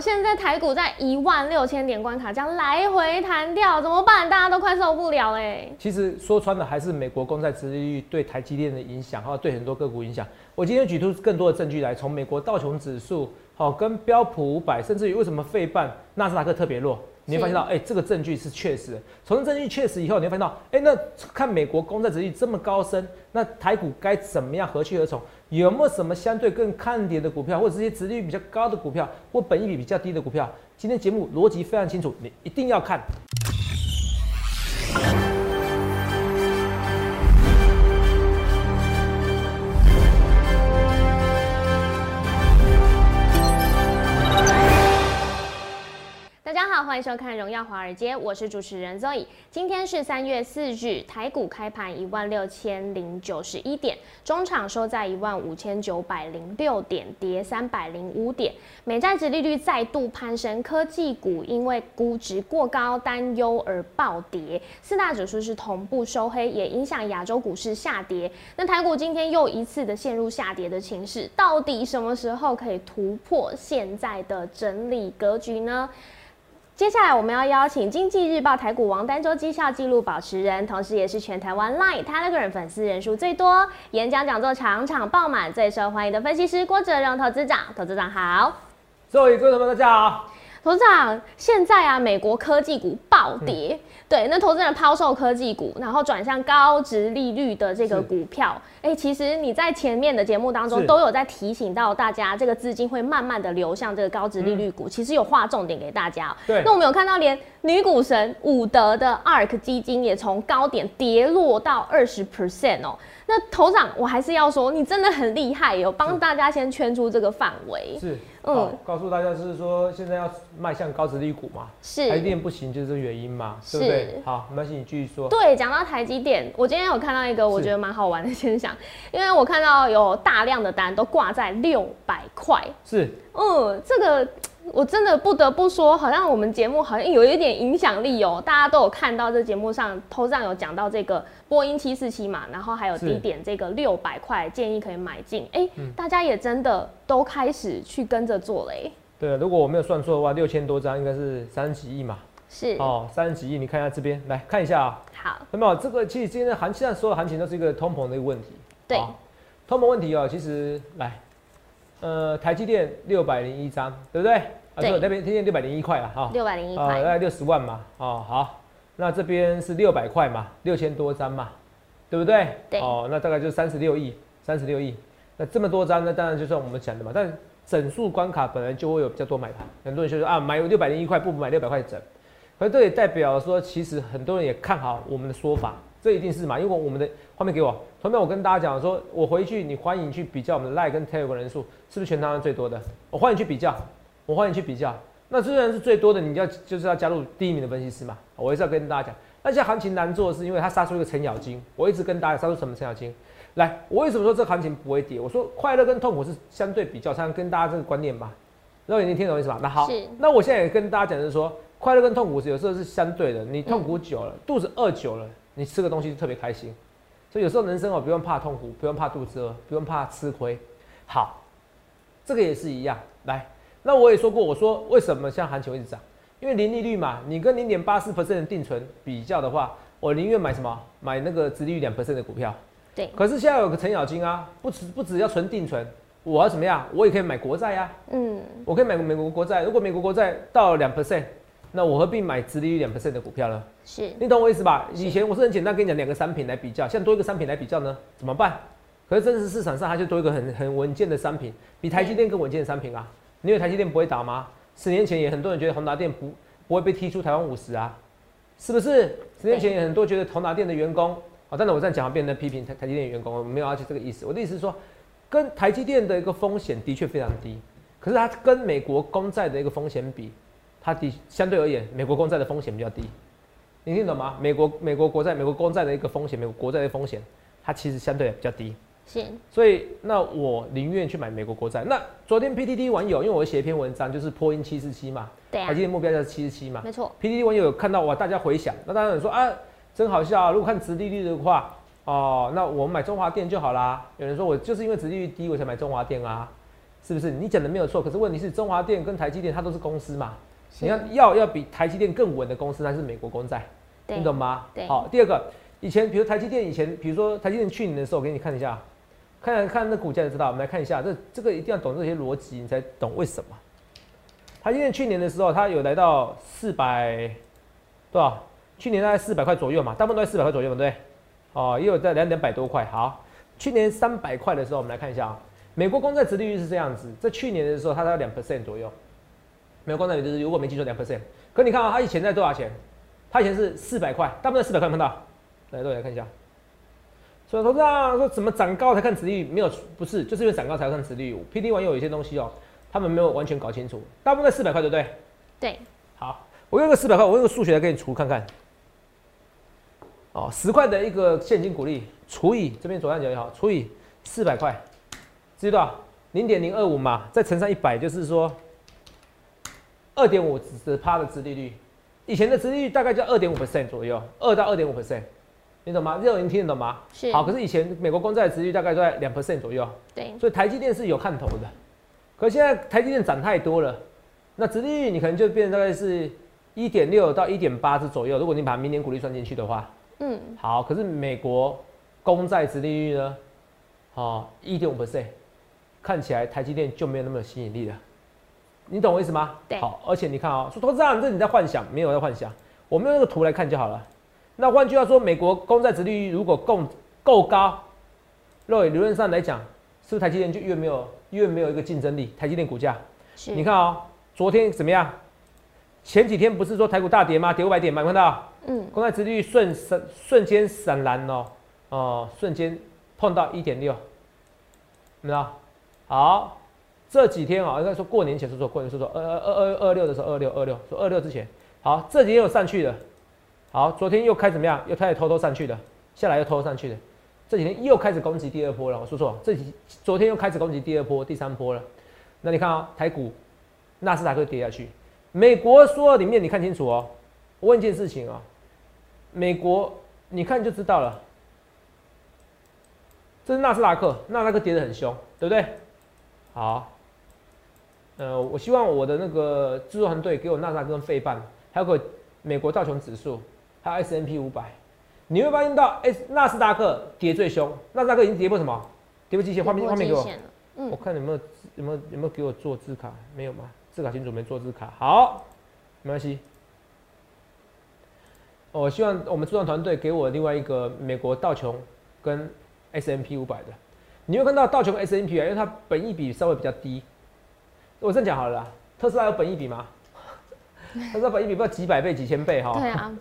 现在台股在一万六千点关卡，这样来回弹跳，怎么办？大家都快受不了哎。其实说穿了，还是美国公债殖利率对台积电的影响，哈对很多个股影响。我今天举出更多的证据来，从美国道琼指数，好跟标普五百，甚至于为什么费半、纳斯达克特别弱。你会发现到，哎，这个证据是确实。从证据确实以后，你会发现到，哎，那看美国公债值率这么高升，那台股该怎么样何去何从？有没有什么相对更看跌的股票，或者这些值率比较高的股票，或本益比比较低的股票？今天节目逻辑非常清楚，你一定要看。欢迎收看《荣耀华尔街》，我是主持人 Zoe。今天是三月四日，台股开盘一万六千零九十一点，中场收在一万五千九百零六点，跌三百零五点。美债值利率再度攀升，科技股因为估值过高担忧而暴跌，四大指数是同步收黑，也影响亚洲股市下跌。那台股今天又一次的陷入下跌的情势，到底什么时候可以突破现在的整理格局呢？接下来我们要邀请《经济日报》台股王单周绩效记录保持人，同时也是全台湾 Line Telegram 粉丝人数最多、演讲讲座场场爆满、最受欢迎的分析师郭哲荣投资长。投资长好，各位观众们大家好。投资长，现在啊，美国科技股暴跌，对，那投资人抛售科技股，然后转向高值利率的这个股票。哎，其实你在前面的节目当中都有在提醒到大家，这个资金会慢慢的流向这个高值利率股，其实有划重点给大家。对，那我们有看到连女股神伍德的 ARK 基金也从高点跌落到二十 percent 哦。那头长，我还是要说，你真的很厉害，有帮大家先圈出这个范围。是，嗯，告诉大家是说，现在要迈向高值利股嘛，是台积电不行，就是这个原因嘛，对不对？好，没关系，你继续说。对，讲到台积电，我今天有看到一个我觉得蛮好玩的现象，因为我看到有大量的单都挂在六百块。是，嗯，这个。我真的不得不说，好像我们节目好像有一点影响力哦。大家都有看到这节目上头上有讲到这个波音七四七嘛，然后还有低点这个六百块建议可以买进。哎，大家也真的都开始去跟着做嘞。对，如果我没有算错的话，六千多张应该是三十几亿嘛。是哦，三十几亿，你看一下这边来看一下啊。好，那么这个其实今天的行，现在所有行情都是一个通膨的一个问题。对，通膨问题哦，其实来。呃，台积电六百零一张，对不对？啊，对，那边天天六百零一块了哈。六百零一块，大概六十万嘛。哦，好，那这边是六百块嘛，六千多张嘛，对不对？对。哦，那大概就三十六亿，三十六亿。那这么多张，那当然就算我们讲的嘛。但整数关卡本来就会有比较多买盘，很多人就说啊，买六百零一块不买六百块整。可是这也代表说，其实很多人也看好我们的说法。这一定是嘛？因为我们的画面给我，后面我跟大家讲说，我回去你欢迎去比较我们的 Like 跟 Telegram 人数是不是全台湾最多的？我欢迎去比较，我欢迎去比较。那虽然是最多的，你要就是要加入第一名的分析师嘛。我也是要跟大家讲，那现在行情难做是因为它杀出一个程咬金。我一直跟大家杀出什么程咬金？来，我为什么说这行情不会跌？我说快乐跟痛苦是相对比较，才能跟大家这个观念吧。然后你听懂意思吧？那好，那我现在也跟大家讲就是说，快乐跟痛苦是有时候是相对的。你痛苦久了，肚子饿久了。你吃个东西就特别开心，所以有时候人生哦，不用怕痛苦，不用怕肚子饿，不用怕吃亏。好，这个也是一样。来，那我也说过，我说为什么像行情一直涨？因为零利率嘛，你跟零点八四 percent 的定存比较的话，我宁愿买什么？买那个殖利率两 percent 的股票。对。可是现在有个程咬金啊，不只不只要存定存，我要怎么样？我也可以买国债呀。嗯。我可以买美国国债，如果美国国债到两 percent。那我何必买殖利率两 percent 的股票呢？是你懂我意思吧？以前我是很简单跟你讲两个商品来比较，现在多一个商品来比较呢，怎么办？可是真实市场上它就多一个很很稳健的商品，比台积电更稳健的商品啊！你以为台积电不会倒吗？十年前也很多人觉得宏达电不不会被踢出台湾五十啊，是不是？十年前也很多觉得宏达电的员工啊，但是我这样讲变成批评台台积电员工，我没有要去这个意思。我的意思是说，跟台积电的一个风险的确非常低，可是它跟美国公债的一个风险比。它的相对而言，美国公债的风险比较低，你听懂吗？美国美国国债、美国公债的一个风险，美国国债的风险，它其实相对比较低。是。所以那我宁愿去买美国国债。那昨天 PTT 网友，因为我写一篇文章，就是破音七四七嘛，对啊，台积电目标就是七十七嘛，没错。PTT 网友有看到哇，大家回想，那当然说啊，真好笑啊！如果看殖利率的话，哦，那我们买中华电就好啦。有人说我就是因为殖利率低，我才买中华电啊。是不是？你讲的没有错，可是问题是中华电跟台积电它都是公司嘛，你要要要比台积电更稳的公司，那是美国公债，你懂吗？好，第二个，以前比如台积电以前，比如说台积电去年的时候，我给你看一下，看看那股价就知道。我们来看一下，这这个一定要懂这些逻辑，你才懂为什么。台积电去年的时候，它有来到四百多少？去年大概四百块左右嘛，大部分都在四百块左右，对不对？哦，也有在两两百多块。好，去年三百块的时候，我们来看一下啊。美国公债殖利率是这样子，在去年的时候，它在两 percent 左右。美国公债就是如果没记错两 percent。可你看啊，它以前在多少钱？它以前是四百块，大部分四百块碰到。来，都来看一下。所以投资啊，说怎么涨高才看殖利率？没有，不是，就是因为涨高才要看殖利率。P D 网友有一些东西哦，他们没有完全搞清楚。大部分在四百块，对不对？对。好，我用个四百块，我用个数学来给你除看看。哦，十块的一个现金股利除以这边左上角也好，除以四百块，知道零点零二五嘛，再乘上一百，就是说二点五十趴的殖利率。以前的殖利率大概在二点五 percent 左右，二到二点五 percent，你懂吗？热人听得懂吗？是。好，可是以前美国公债殖利率大概都在两 percent 左右。对。所以台积电是有看头的，可现在台积电涨太多了，那殖利率你可能就变大概是一点六到一点八之左右。如果你把明年股利算进去的话。嗯，好，可是美国公债殖利率呢？哦，一点五 percent，看起来台积电就没有那么有吸引力了。你懂我意思吗？对。好，而且你看啊，说投资人这你在幻想，没有在幻想，我们用那个图来看就好了。那换句话说，美国公债殖利率如果够够高，若理论上来讲，是不是台积电就越没有越没有一个竞争力？台积电股价，你看啊，昨天怎么样？前几天不是说台股大跌吗？跌五百点吗？有看到？嗯，公债殖利率瞬闪瞬间闪蓝哦，哦，瞬间碰到一点六，有没有？好，这几天啊，应该说过年前说说过年说说二二二二二六的时候二六二六说二六之前，好，这几天又上去了，好，昨天又开怎么样？又开始偷偷上去的，下来又偷偷上去的，这几天又开始攻击第二波了。我说错，这几昨天又开始攻击第二波、第三波了。那你看啊，台股纳斯达克跌下去，美国说里面你看清楚哦，问一件事情啊。美国，你看就知道了。这是纳斯达克，纳斯达克跌得很凶，对不对？好，呃，我希望我的那个制作团队给我纳斯达克跟费半，还有个美国道琼指数，还有 S M P 五百。你会发现到 S 纳斯达克跌最凶，纳斯达克已经跌破什么？跌破极限。画面画面给我，我看有没有有没有有没有给我做字卡？没有吗？字卡群主没做字卡。好，没关系。我希望我们制作团队给我另外一个美国道琼跟 S M P 五百的，你会看到道琼 S M P 啊，因为它本益比稍微比较低。我这样讲好了，特斯拉有本益比吗？特斯拉本益比不知道几百倍、几千倍哈。对啊。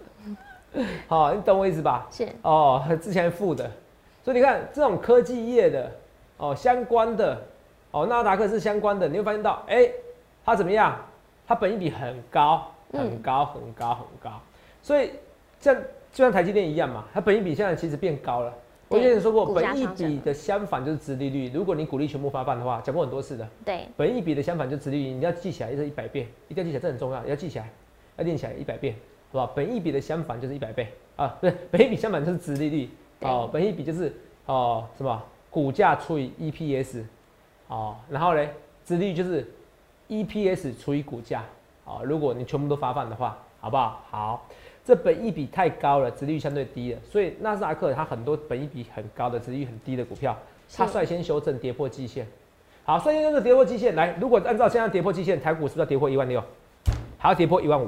好，你懂我意思吧？是。哦，之前负的，所以你看这种科技业的哦，相关的哦，纳达克是相关的，你会发现到，哎，它怎么样？它本益比很高，很高，很高，很高，所以。像就像台积电一样嘛，它本益比现在其实变高了。我之前说过，本一比的相反就是殖利率。如果你股利全部发放的话，讲过很多次的。对，本一比的相反就是殖利率，你要记起来，是一百遍，一定要记起来，这很重要，要记起来，要练起来一百遍，好吧？本一比的相反就是一百倍啊，不是，本一比相反就是殖利率哦，本一比就是哦什么股价除以 EPS 哦，然后嘞，殖利率就是 EPS 除以股价哦，如果你全部都发放的话，好不好？好。这本益比太高了，殖利率相对低了，所以纳斯达克它很多本益比很高的、殖利率很低的股票，它率先修正跌破季线。好，率先修正跌破季线，来，如果按照现在跌破季线，台股是不是要跌破一万六？还要跌破一万五？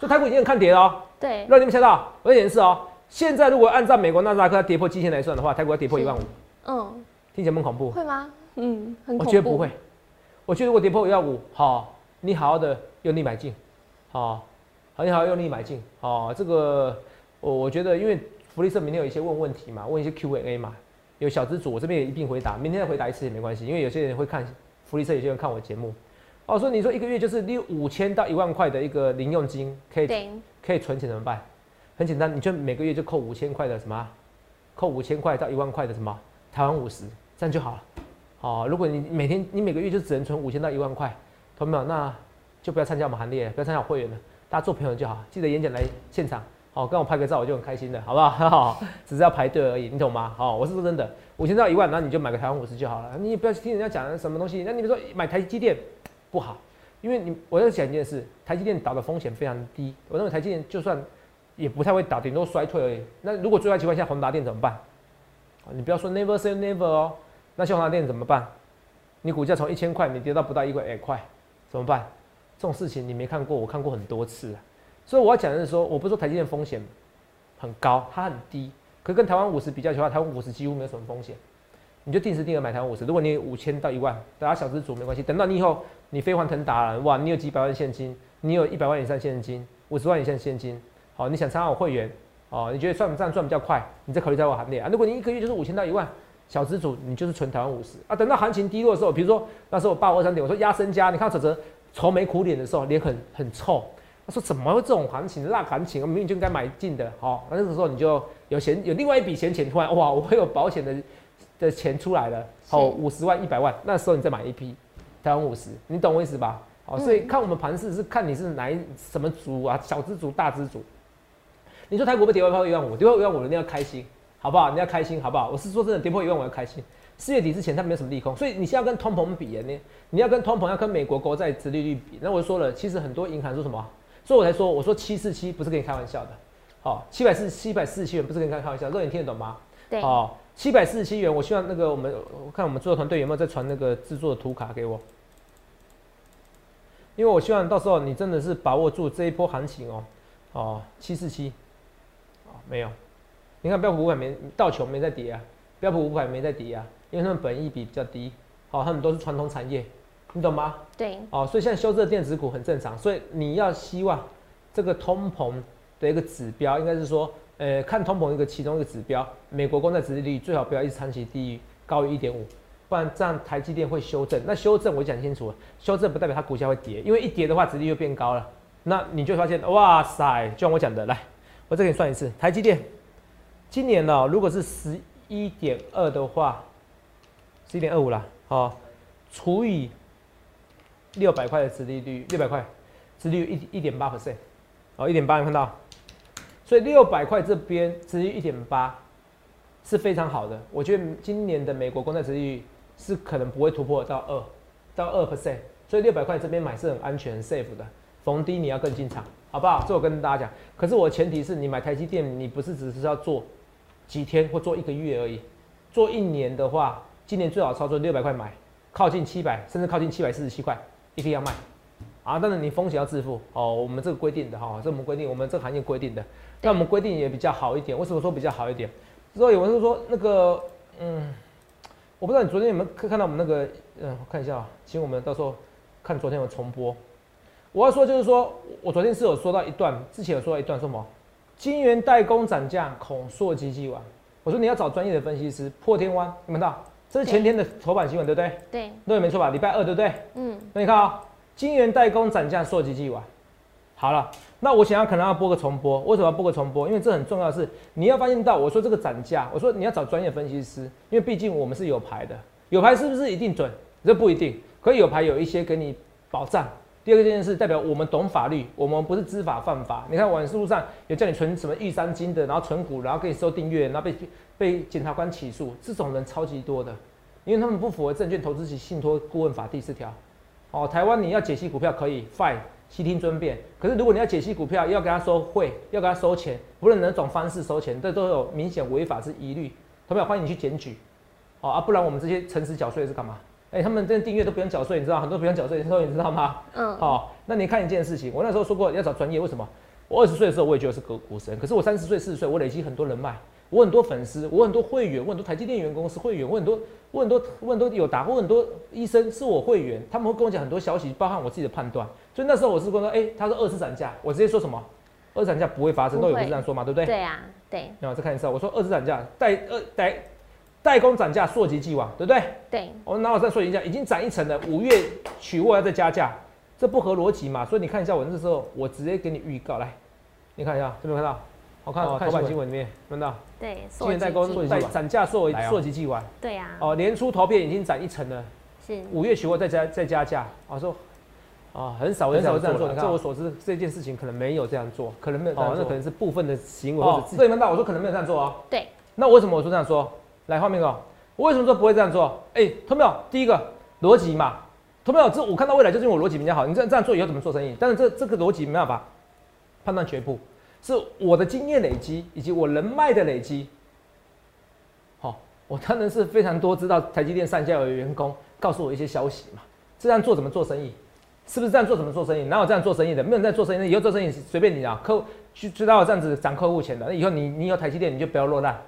所以台股已经很看跌了哦。对。让你们猜到，我解释哦。现在如果按照美国纳斯达克它跌破季线来算的话，台股要跌破一万五。嗯。听起来很恐怖。会吗？嗯，很恐怖。我觉得不会。我觉得如果跌破一万五，好，你好好的用力买进，好。很好，用力买进哦。这个我我觉得，因为福利社明天有一些问问题嘛，问一些 Q&A 嘛，有小资主，我这边也一并回答。明天再回答一次也没关系，因为有些人会看福利社，有些人看我节目。哦，所以你说一个月就是六五千到一万块的一个零用金，可以可以存钱怎么办？很简单，你就每个月就扣五千块的什么？扣五千块到一万块的什么？台湾五十，这样就好了。哦，如果你每天你每个月就只能存五千到一万块，同没有？那就不要参加我们行列，不要参加我会员了。大家做朋友就好，记得演讲来现场好，跟我拍个照我就很开心的，好不好？好 只是要排队而已，你懂吗？好，我是说真的，五千到一万，那你就买个台湾五十就好了，你也不要听人家讲什么东西。那你比如说买台积电不好，因为你我在讲一件事，台积电倒的风险非常低，我认为台积电就算也不太会倒，顶多衰退而已。那如果最坏情况下宏达电怎么办？你不要说 never say never 哦，那像宏达电怎么办？你股价从一千块你跌到不到一块二块，怎么办？这种事情你没看过，我看过很多次。所以我要讲的是说，我不是说台积电风险很高，它很低，可跟台湾五十比较的话，台湾五十几乎没有什么风险。你就定时定额买台湾五十，如果你五千到一万，大家小资主没关系。等到你以后你飞黄腾达了，哇，你有几百万现金，你有一百万以上现金，五十万以上现金，好，你想参加我会员，哦，你觉得算不算赚比较快，你再考虑在我行列啊。如果你一个月就是五千到一万，小资主你就是存台湾五十啊。等到行情低落的时候，比如说那时候我八五二三点，我说压身家，你看哲哲愁眉苦脸的时候，脸很很臭。他说：“怎么会这种行情？那行情，明明就应该买进的。好，那这个时候你就有闲，有另外一笔闲钱，突然哇，我会有保险的的钱出来了。好，五十万、一百万，那时候你再买一批台湾五十，你懂我意思吧？好，所以看我们盘势是看你是哪一什么族啊，小资族、大资族。你说泰国被跌破一万五，跌破一万五，你要开心，好不好？你要开心，好不好？我是说真的，跌破一万五要开心。四月底之前它没有什么利空，所以你现在要跟通膨比呢？你要跟通膨，要跟美国国债殖利率比。那我就说了，其实很多银行说什么？所以我才说，我说七四七不是跟你开玩笑的，好，七百四七百四十七元不是跟你开玩笑，肉眼听得懂吗？对，好，七百四十七元，我希望那个我们我看我们制作团队有没有在传那个制作的图卡给我，因为我希望到时候你真的是把握住这一波行情哦，哦，七四七，哦，没有，你看标普五百没到穷没在跌啊，标普五百没在跌啊，因为他们本益比比较低，好，他们都是传统产业。你懂吗？对，哦，所以现在修正电子股很正常。所以你要希望这个通膨的一个指标，应该是说，呃，看通膨一个其中一个指标，美国公债殖利率最好不要一直长期低于高于一点五，不然这样台积电会修正。那修正我讲清楚了，修正不代表它股价会跌，因为一跌的话，殖利率变高了，那你就发现，哇塞，就像我讲的，来，我再给你算一次，台积电今年呢，如果是十一点二的话，是一点二五了，好，除以。六百块的殖利率，六百块，殖利率一一点八 percent，哦，一点八，有看到？所以六百块这边殖利率一点八是非常好的。我觉得今年的美国公债殖利率是可能不会突破到二，到二 percent，所以六百块这边买是很安全、safe 的。逢低你要更进场，好不好？这我跟大家讲。可是我前提是你买台积电，你不是只是要做几天或做一个月而已，做一年的话，今年最好操作六百块买，靠近七百，甚至靠近七百四十七块。一定要卖，啊！但是你风险要自负哦。我们这个规定的哈，这我们规定，我们这个行业规定的。那我们规定也比较好一点。为什么说比较好一点？所以有人说那个，嗯，我不知道你昨天有没有看到我们那个，嗯，我看一下啊，请我们到时候看昨天有重播。我要说就是说，我昨天是有说到一段，之前有说到一段，什么？金源代工涨价，恐缩机器完。我说你要找专业的分析师，破天荒，你们到。这是前天的头版新闻，对不对？对，对，没错吧？礼拜二，对不对？嗯。那你看啊，金源代工涨价，硕吉记完，好了。那我想要可能要播个重播，为什么要播个重播？因为这很重要的是，你要发现到我说这个涨价，我说你要找专业分析师，因为毕竟我们是有牌的，有牌是不是一定准？这不一定，可以有牌有一些给你保障。第二个件事代表我们懂法律，我们不是知法犯法。你看网路上有叫你存什么玉山金的，然后存股，然后给你收订阅，然后被被检察官起诉，这种人超级多的，因为他们不符合证券投资及信托顾问法第四条。哦，台湾你要解析股票可以，fine，悉听尊便。可是如果你要解析股票，要给他收汇，要给他收钱，不论哪种方式收钱，这都有明显违法之疑虑。投票欢迎你去检举。哦啊，不然我们这些诚实缴税是干嘛？哎，他们这订阅都不用缴税，你知道很多不用缴税，你说你知道吗？嗯。好，那你看一件事情，我那时候说过要找专业，为什么？我二十岁的时候我也觉得是个股神，可是我三十岁、四十岁，我累积很多人脉，我很多粉丝，我很多会员，我很多台积电员工是会员，我很多、我很多、我很多有打，我很多医生是我会员，他们会跟我讲很多消息，包含我自己的判断。所以那时候我是跟说，哎，他说二次涨价，我直接说什么？二次涨价不会发生，都有人这样说嘛，对不对？对啊，对。然后再看一次，我说二次涨价，带二代。代工涨价，溯及既往，对不对？对。我拿我再说一下，已经涨一层了，五月取货要再加价，这不合逻辑嘛？所以你看一下我那时候，我直接给你预告，来，你看一下，有没有看到？好看哦，头版新闻里面看到。对。今年代工代涨价，溯为溯及既往。对呀。哦，年初投片已经涨一层了。是。五月取货再加再加价，我说啊，很少很少这样做。就我所知，这件事情可能没有这样做，可能没有。哦，那可能是部分的行为或者。这你们到我说可能没有这样做哦。对。那为什么我说这样说？来画面哦。我为什么说不会这样做？哎，同没有？第一个逻辑嘛，同没有？这我看到未来就是因为我逻辑比较好。你这样这样做以后怎么做生意？但是这这个逻辑没办法判断全部，是我的经验累积以及我人脉的累积。好，我当然是非常多知道台积电上下游的员工告诉我一些消息嘛。这样做怎么做生意？是不是这样做怎么做生意？哪有这样做生意的？没有人在做生意，那以后做生意随便你啊。客户去知道这样子涨客户钱的，那以后你你有台积电你就不要落难，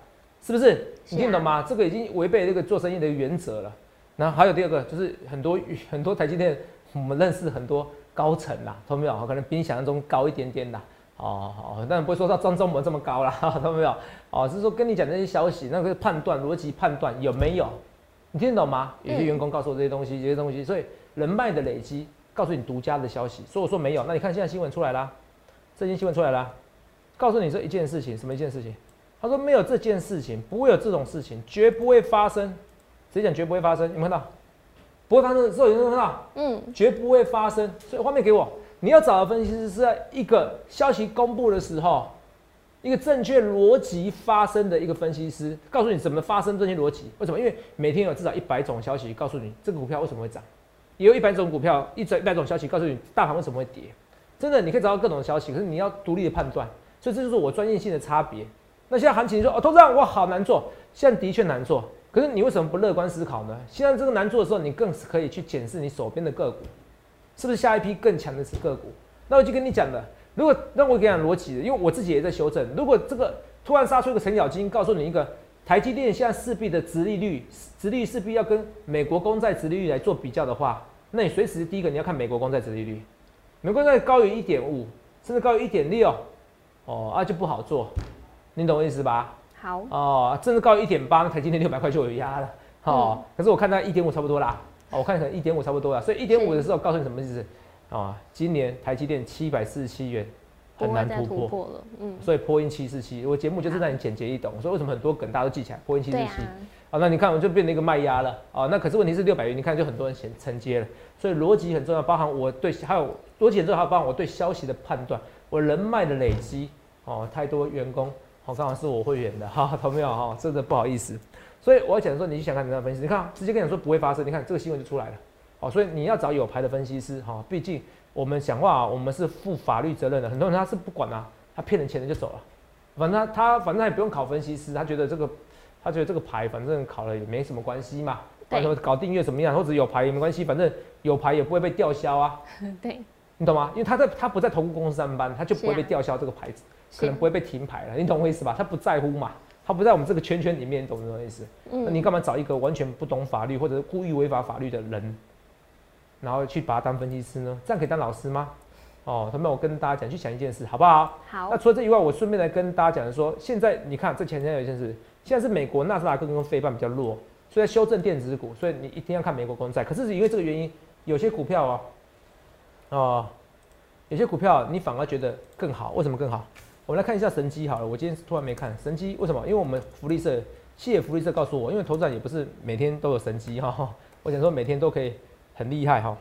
是不是？你听懂吗？这个已经违背这个做生意的原则了。然后还有第二个，就是很多很多台积电，我们认识很多高层啦，懂没有？可能比你想象中高一点点啦。哦哦，但不会说到张忠谋这么高啦，懂没有？哦，是说跟你讲这些消息，那个判断逻辑判断有没有？你听得懂吗？有些员工告诉我这些东西，这些东西，所以人脉的累积告诉你独家的消息。所以我说没有，那你看现在新闻出来啦，最近新闻出来啦，告诉你这一件事情，什么一件事情？他说没有这件事情，不会有这种事情，绝不会发生。谁讲绝不会发生？有没有看到？不会发生的时候有没有看到？嗯，绝不会发生。所以画面给我，你要找的分析师是在一个消息公布的时候，一个正确逻辑发生的一个分析师，告诉你怎么发生这些逻辑。为什么？因为每天有至少一百种消息告诉你这个股票为什么会涨，也有一百种股票一整一百种消息告诉你大盘为什么会跌。真的，你可以找到各种消息，可是你要独立的判断。所以这就是我专业性的差别。那现在行情说哦，投资人我好难做，现在的确难做。可是你为什么不乐观思考呢？现在这个难做的时候，你更是可以去检视你手边的个股，是不是下一批更强的是个股？那我就跟你讲了，如果让我给你讲逻辑，因为我自己也在修正。如果这个突然杀出一个程咬金，告诉你一个台积电现在势必的殖利率，殖利率势必要跟美国公债殖利率来做比较的话，那你随时第一个你要看美国公债殖利率，美国公债高于一点五，甚至高于一点六，哦啊就不好做。你懂我意思吧？好哦，甚至高于一点八，台积电六百块就有压了。哦，可是我看它一点五差不多啦。哦，我看可能一点五差不多啦。所以一点五的时候告诉你什么意思？啊，今年台积电七百四十七元很难突破了。嗯，所以破音七四七，我节目就是让你简洁易懂。所以为什么很多梗大家都记起来？破音七四七。啊，那你看我就变成一个卖压了。啊，那可是问题是六百元，你看就很多人承承接了。所以逻辑很重要，包含我对还有逻辑很重要，还有包含我对消息的判断，我人脉的累积。哦，太多员工。哦，刚好是我会员的，哈，同没有哈？真的不好意思，所以我要讲说，你去想看怎样分析？你看，直接跟你说不会发生，你看这个新闻就出来了。哦，所以你要找有牌的分析师，哈，毕竟我们讲话，我们是负法律责任的。很多人他是不管啊，他骗人钱的就走了，反正他他反正也不用考分析师，他觉得这个他觉得这个牌反正考了也没什么关系嘛，或者搞订阅怎么样，或者有牌也没关系，反正有牌也不会被吊销啊。对，你懂吗？因为他在他不在投顾公司上班，他就不会被吊销这个牌子。可能不会被停牌了，你懂我意思吧？他不在乎嘛，他不在我们这个圈圈里面，懂这种意思？那你干嘛找一个完全不懂法律或者故意违法法律的人，然后去把他当分析师呢？这样可以当老师吗？哦，他们我跟大家讲，去想一件事，好不好？好。那除了这以外，我顺便来跟大家讲说，现在你看这前天有一件事，现在是美国纳斯达克跟费半比较弱，所以在修正电子股，所以你一定要看美国公债。可是因为这个原因，有些股票哦，哦，有些股票你反而觉得更好，为什么更好？我们来看一下神机好了，我今天突然没看神机，为什么？因为我们福利社，谢谢福利社告诉我，因为投资人也不是每天都有神机哈，我想说每天都可以很厉害哈，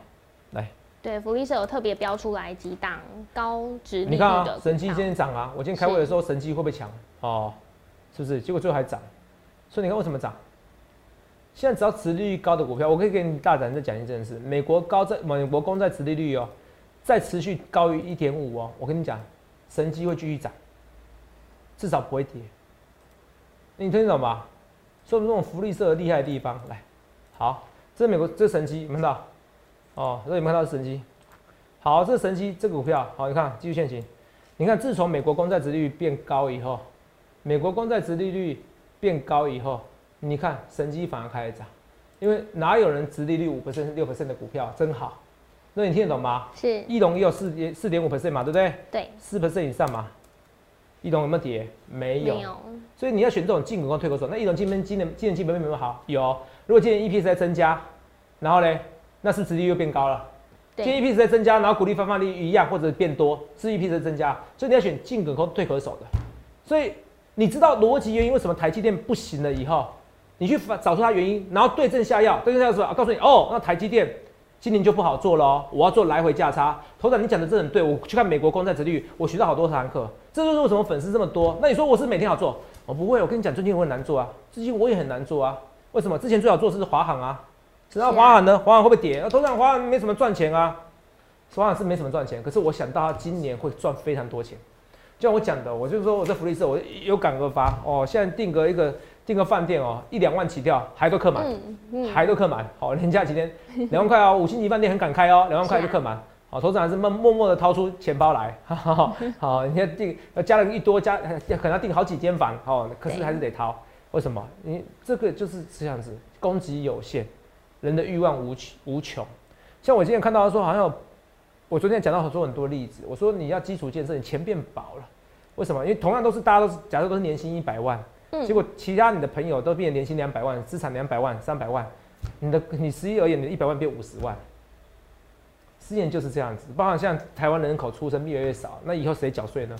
来，对，福利社有特别标出来几档高值你看啊，神机今天涨啊，我今天开会的时候神机会不会强？哦，是不是？结果最后还涨，所以你看为什么涨？现在只要持利率高的股票，我可以给你大胆再讲一件事，美国高债美国公债持利率哦，再持续高于一点五哦，我跟你讲。神机会继续涨，至少不会跌。你听懂吗？说这种福利社厉害的地方，来，好，这是美国，这是神机，有看到？哦，这有没有看到神机？好，这是神机，这股票，好，你看继续现行。你看，自从美国公债殖利率变高以后，美国公债殖利率变高以后，你看神机反而开始涨，因为哪有人殖利率五 percent、六百分的股票真好？那你听得懂吗？是，翼龙也有四点四点五 percent 嘛，对不对？对，四 percent 以上嘛。翼龙有没有跌？没有。没有。所以你要选这种进股跟退口手。那翼龙今天今年今年基本面有没有好？有。如果今年 EPS 在增加，然后呢，那是殖利率又变高了。今年 EPS 在增加，然后股利发放率一样或者变多，是 EPS 在增加。所以你要选进股跟退口手的。所以你知道逻辑原因为什么台积电不行了以后，你去找出它原因，然后对症下药。对症下药说啊，告诉你哦，那台积电。今年就不好做了哦。我要做来回价差。头长，你讲的真的很对，我去看美国公债殖率，我学到好多堂课。这就是为什么粉丝这么多。那你说我是每天好做？我不会，我跟你讲，最近我很难做啊，最近我也很难做啊。为什么？之前最好做的是华航啊，然后华航呢？华航会不会跌？那头长，华航没什么赚钱啊，华航是没什么赚钱。可是我想到他今年会赚非常多钱。就像我讲的，我就是说我在福利社，我有感而发哦。现在定格一个订个饭店哦，一两万起跳，还都客满，还都客满。好，连假几天两万块哦，五星级饭店很敢开哦，两万块就客满。好，头长还是默默默的掏出钱包来。好，你看订家人一多加，可能要订好几间房。好，可是还是得掏。为什么？你这个就是这样子，供给有限，人的欲望无无穷。像我今天看到说，好像。我昨天讲到很多很多例子，我说你要基础建设，你钱变薄了，为什么？因为同样都是大家都是，假设都是年薪一百万，结果其他你的朋友都变年薪两百万，资产两百万、三百万，你的你实际而言，你的一百万变五十万，事验就是这样子。包含像台湾人口出生越来越少，那以后谁缴税呢？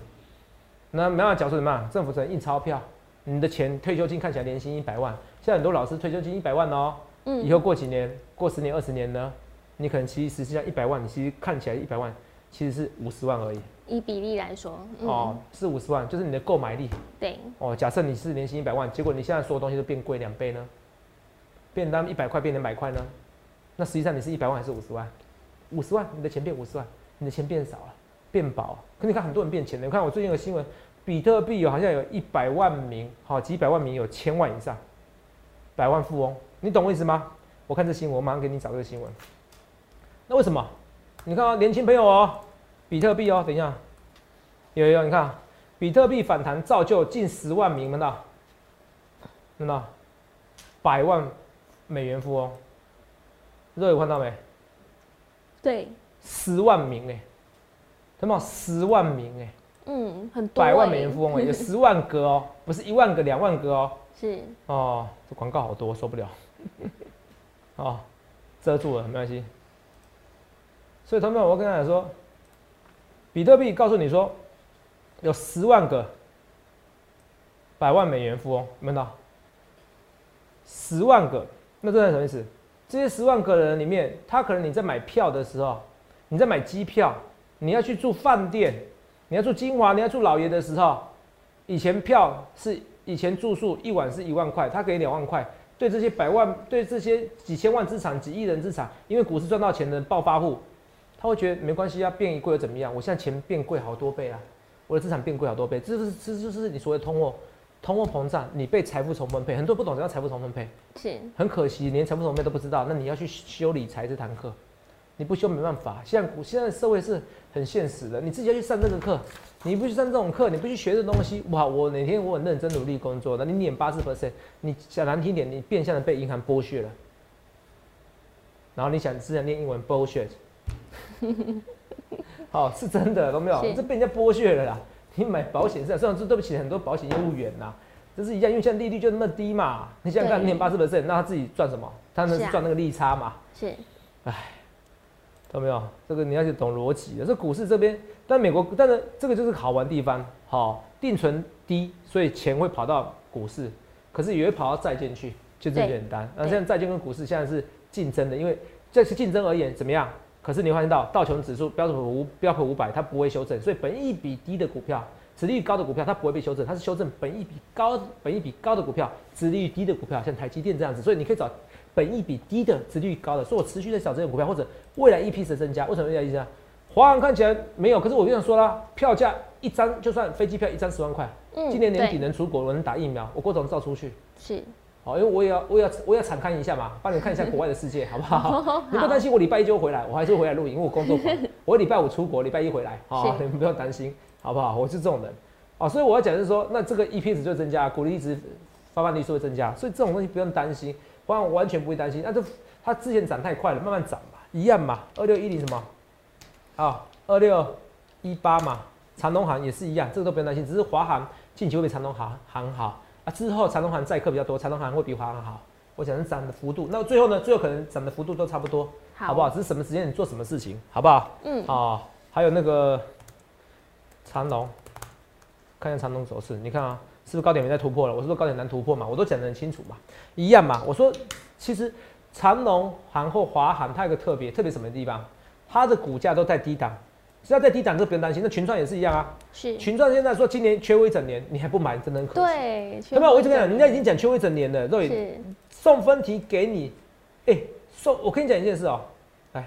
那没办法缴税什么？政府只能印钞票，你的钱退休金看起来年薪一百万，现在很多老师退休金一百万哦，以后过几年、过十年、二十年呢？你可能其实实际上一百万，你其实看起来一百万，其实是五十万而已。以比例来说，哦，是五十万，就是你的购买力。对。哦，假设你是年薪一百万，结果你现在所有东西都变贵两倍呢？变当一百块变两百块呢？那实际上你是一百万还是五十万？五十万，你的钱变五十万，你的钱变少了，变薄。可你看很多人变钱了，你看我最近有新闻，比特币有好像有一百万名，好几百万名有千万以上，百万富翁，你懂我意思吗？我看这新闻，我马上给你找这个新闻。那为什么？你看啊，年轻朋友哦，比特币哦，等一下，有有，你看，比特币反弹造就近十万名，看到？看到？百万美元富翁，这有看到没？对，十万名哎，什么？十万名哎，嗯，很多。百万美元富翁哎，有 十万个哦，不是一万个、两万个哦。是。哦，这广告好多，受不了。哦，遮住了，没关系。所以，同学们，我跟大家说，比特币告诉你说，有十万个百万美元富翁，有到？十万个，那这是什么意思？这些十万个人里面，他可能你在买票的时候，你在买机票，你要去住饭店，你要住金华，你要住老爷的时候，以前票是以前住宿一晚是一万块，他给两万块。对这些百万，对这些几千万资产、几亿人资产，因为股市赚到钱的暴发户。他会觉得没关系啊，变贵又怎么样？我现在钱变贵好多倍啊，我的资产变贵好多倍，这是这就是你所谓通货通货膨胀，你被财富重分配。很多人不懂什么叫财富重分配，是很可惜，连财富重分配都不知道。那你要去修理财这堂课，你不修没办法。现在现在社会是很现实的，你自己要去上这个课，你不去上这种课，你不去学这东西，哇！我哪天我很认真努力工作，那你念八十 percent，你讲难听点，你变相的被银行剥削了。然后你想自然念英文 bullshit。好，是真的，都没有，这被人家剥削了啦。你买保险是，虽然说对不起很多保险业务员呐，这是一样，因为现在利率就那么低嘛。你想想看，年八四 percent，那他自己赚什么？他那是赚那个利差嘛。是，哎，懂没有？这个你要去懂逻辑的。这股市这边，但美国，但是这个就是好玩地方。好，定存低，所以钱会跑到股市，可是也会跑到债券去，就这么简单。那现在债券跟股市现在是竞争的，因为这是竞争而言怎么样？可是你发现到道琼指数、标准普五、标普五百，它不会修正，所以本益比低的股票、殖利率高的股票，它不会被修正，它是修正本益比高、本益比高的股票、殖利率低的股票，像台积电这样子。所以你可以找本益比低的、殖利率高的，所以我持续在找这种股票，或者未来 EP 的增加。为什么这样意思啊？华航看起来没有，可是我跟你说啦，票价一张就算飞机票一张十万块，嗯，今年年底能出国，能打疫苗，我郭总照出去是。哦，因为我也要，我也要，我也要敞开一下嘛，帮你看一下国外的世界，好不好？你不担心我礼拜一就回来，我还是回来录影，因为我工作忙。我礼拜五出国，礼拜一回来，好，你们不要担心，好不好？我是这种人，哦，所以我要讲是说，那这个 E P 值就增加，股利值发放率是会增加，所以这种东西不用担心，不然我完全不会担心。那这它之前涨太快了，慢慢涨吧，一样嘛。二六一零什么？好，二六一八嘛，长东航也是一样，这个都不用担心，只是华航近期会比长东航航好。啊，之后长隆行载客比较多，长隆行会比华航好。我讲是涨的幅度，那最后呢？最后可能涨的幅度都差不多，好不好？只是什么时间你做什么事情，好不好？嗯。啊，还有那个长隆，看一下长隆走势，你看啊，是不是高点没再突破了？我是说高点难突破嘛？我都讲得很清楚嘛，一样嘛。我说其实长隆、航或华航，它有个特别特别什么地方？它的股价都在低档，只要在低档，这不用担心。那群创也是一样啊。是群创现在说今年缺位一整年，你还不买，真的很可惜。对，有没有？我就跟你讲，人家已经讲缺位一整年了，都已是送分题给你。哎、送我跟你讲一件事哦、来，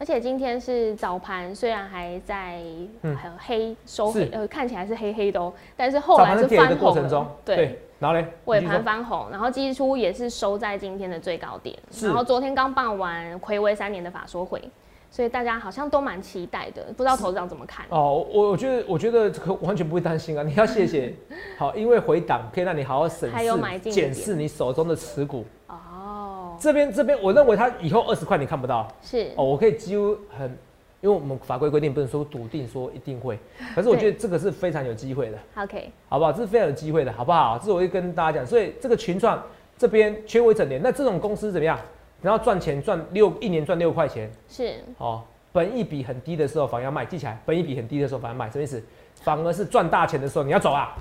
而且今天是早盘，虽然还在嗯很黑收是黑，呃，看起来是黑黑的哦，但是后早来是翻红过程中了，，对，，然后嘞，尾盘翻红，然后几乎也是收在今天的最高点，是然后昨天刚办完暌违三年的法说会，所以大家好像都蛮期待的，不知道投资长怎么看？哦，我我觉得，我觉得这个完全不会担心啊！你要谢谢，好，因为回档可以让你好好审视、检视你手中的持股。哦，这边这边，我认为它以后二十块你看不到是哦，我可以几乎很，因为我们法规规定不能说笃定说一定会，可是我觉得这个是非常有机会的，OK，好不好？这是非常有机会的，好不好？这是我会跟大家讲，所以这个群创这边缺位整年，那这种公司怎么样？然后赚钱赚六一年赚六块钱，是哦，本一比很低的时候反而要卖，记起来，本一比很低的时候反而卖，什么意思？反而是赚大钱的时候你要走啊。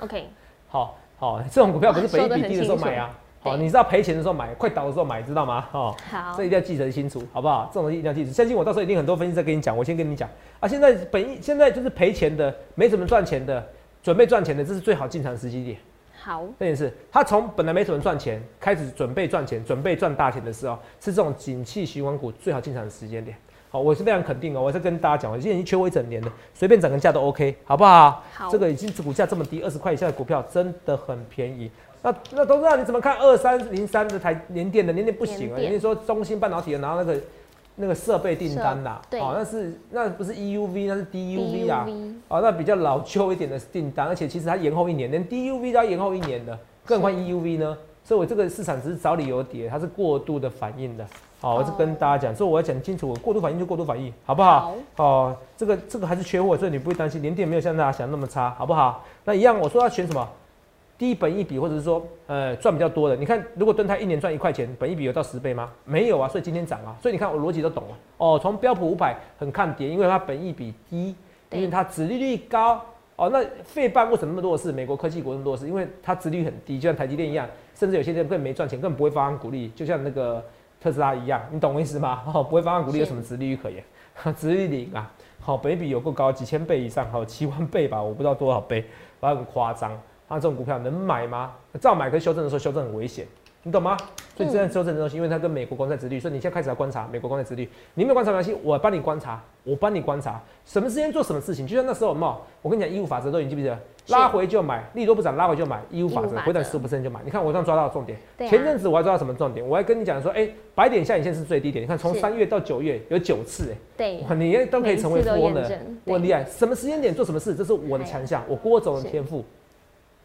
OK，好、好、这种股票不是本一比低的时候买啊。好、对你知道赔钱的时候买，快倒的时候买，知道吗？哦，好这一定要记得清楚，好不好？这种东西一定要记住。相信我，到时候一定很多分析师在跟你讲。我先跟你讲啊，现在本一现在就是赔钱的，没怎么赚钱的，准备赚钱的，这是最好进场时机点。好，这件事，他从本来没怎么赚钱，开始准备赚钱，准备赚大钱的时候，是这种景气循环股最好进场的时间点。好，我是非常肯定哦，我在跟大家讲，我现在已经缺我一整年了，随便涨个价都 OK，好不好？好这个已经股价这么低，二十块以下的股票真的很便宜。那那都知道你怎么看二三零三的台联电的联电不行啊，联电说中芯半导体的拿那个那个设备订单啦，对哦，那是那不是 EUV，那是 DUV 啊。DUV 哦，那比较老旧一点的订单，而且其实它延后一年，连 DUV 都要延后一年的，更何况 EUV 呢？所以我这个市场只是找理由跌，它是过度的反应的。好，我是跟大家讲，所以我要讲清楚，我过度反应就过度反应，好不好？哦，这个这个还是缺货，所以你不会担心，连电没有像大家想的那么差，好不好？那一样，我说要选什么？低本一比，或者是说，呃，赚比较多的。你看，如果敦泰一年赚一块钱，本一比有到十倍吗？没有啊，所以今天涨啊。所以你看我逻辑都懂了。哦，从标普五百很看跌，因为它本一比低，因为它殖利率高。哦，那费半为什么那么弱势？美国科技股那么弱势，因为它殖利率很低，就像台积电一样，甚至有些人根本没赚钱，根本不会发放股利，就像那个特斯拉一样，你懂我意思吗？哦，不会发放股利，有什么殖利率可言？殖利率零啊，好、本益比有够高，几千倍以上，好七万倍吧，我不知道多少倍，反正很夸张。那这种股票能买吗？照买，可是修正的时候修正很危险，你懂吗？所以这样修正的东西，因为它跟美国公债殖率，所以你现在开始要观察美国公债殖率。你没有观察没关系，我帮你观察，我帮你观察，什么时间做什么事情。就像那时候嘛？我跟你讲，义务法则都已经记不记得？拉回就买，利多不涨拉回就买，义务法则，回档十五就买。你看我这样抓到重点。前阵子我还抓到什么重点？我还跟你讲说，哎、白点下影线是最低点。你看从三月到九月有九次、哎。对，哇，你都可以成为每次都富翁的，我很厉害。什么时间点做什么事，这是我的强项，我郭总的天赋。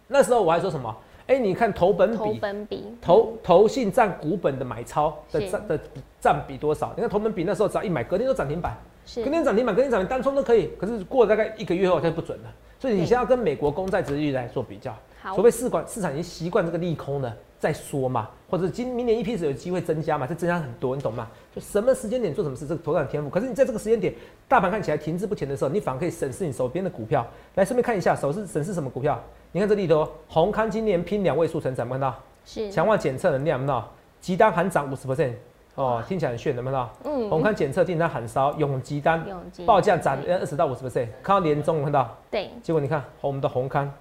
那时候我还说什么？哎、你看投本投比，本比投投信占股本的买超的占的占比多少？你看投本比那时候只要一买，隔天就涨停板，隔天涨停板，隔天涨停单冲都可以。可是过了大概一个月后，它就不准了。所以你对现在要跟美国公债殖利率来做比较，好除非市管市场已经习惯这个利空了再说嘛，或者今明年 EPS 有机会增加嘛，这增加很多，你懂吗？就什么时间点做什么事，这个投资人天赋。可是你在这个时间点，大盘看起来停滞不前的时候，你反而可以审视你手边的股票，来顺便看一下手是审视什么股票。你看这里头，宏康今年拼两位数成长，有没有看到？是强化检测能量，看到？集单含涨五十 percent，哦，听起来很炫，有没有看到？嗯宏康检测订单喊烧，永吉单报价涨二十到五十 percent，看到年终有没有看到？对结果你看我们的红康，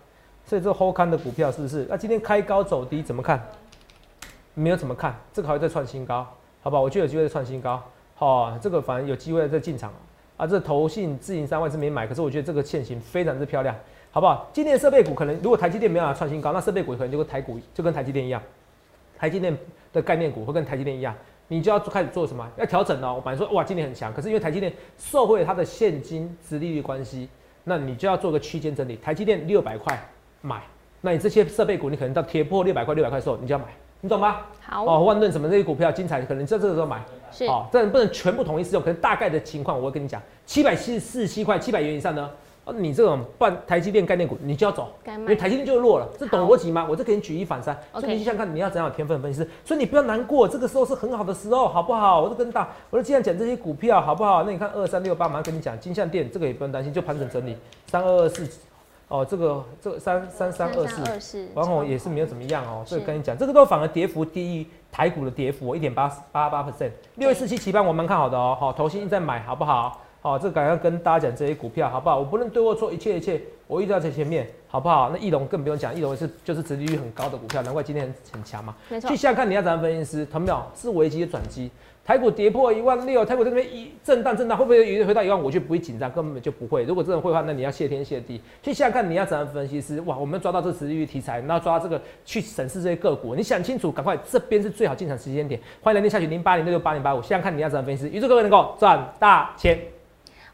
所以这个后康的股票是不是？那今天开高走低怎么看？没有怎么看，这个还会再创新高，好不好？我觉得有机会再创新高，好、这个反正有机会再进场啊。这投信自营三万是没买，可是我觉得这个线型非常之漂亮，好不好？今年设备股可能如果台积电没有办法创新高，那设备股可能就跟台股就跟台积电一样，台积电的概念股会跟台积电一样，你就要开始做什么？要调整哦。我本来说哇今年很强，可是因为台积电受惠它的现金值利率关系，那你就要做个区间整理。台积电六百块买，那你这些设备股你可能到跌破六百块六百块的时候你就要买，你懂吗？好哦，万润什么这些股票精彩，可能在这个时候买。是哦，这不能全部统一适用，可能大概的情况我会跟你讲，七百七十四七块，七百元以上呢，哦，你这种半台积电概念股你就要走，因为台积电就弱了，这懂好逻辑吗？我这给你举一反三，所以你去想想看你要怎样有天分分析师，所以你不要难过，这个时候是很好的时候，好不好？我就跟大，我就既然讲这些股票好不好？那你看二三六八，马上跟你讲金像店这个也不用担心，就盘整整理，三二二四哦，这个这个三三三二四，然后，也是没有怎么样哦。这个跟你讲，这个都反而跌幅低于台股的跌幅，一点八八八 percent。六月四七期班我蛮看好的哦，好，投信在买，好不好？好，这个赶快跟大家讲这些股票，好不好？我不论对或错，一切一切，我一直在前面，好不好？那翼龙更不用讲，翼龙是就是殖利率很高的股票，难怪今天很很强嘛。没错去，想想看，你要怎样分析师，同没有？是危机的转机。台股跌破一万六，台股这边一震荡震荡，会不会回到一万五就不会紧张？根本就不会。如果真的会的话，那你要谢天谢地。去想想看，你要怎样分析师？哇，我们抓到这个殖利率题材，然后抓到这个去审视这些个股，你想清楚，赶快这边是最好进场时间点。欢迎来电下去零八零六六八零八五，想想看你要怎样分析师，预祝各位能够赚大钱。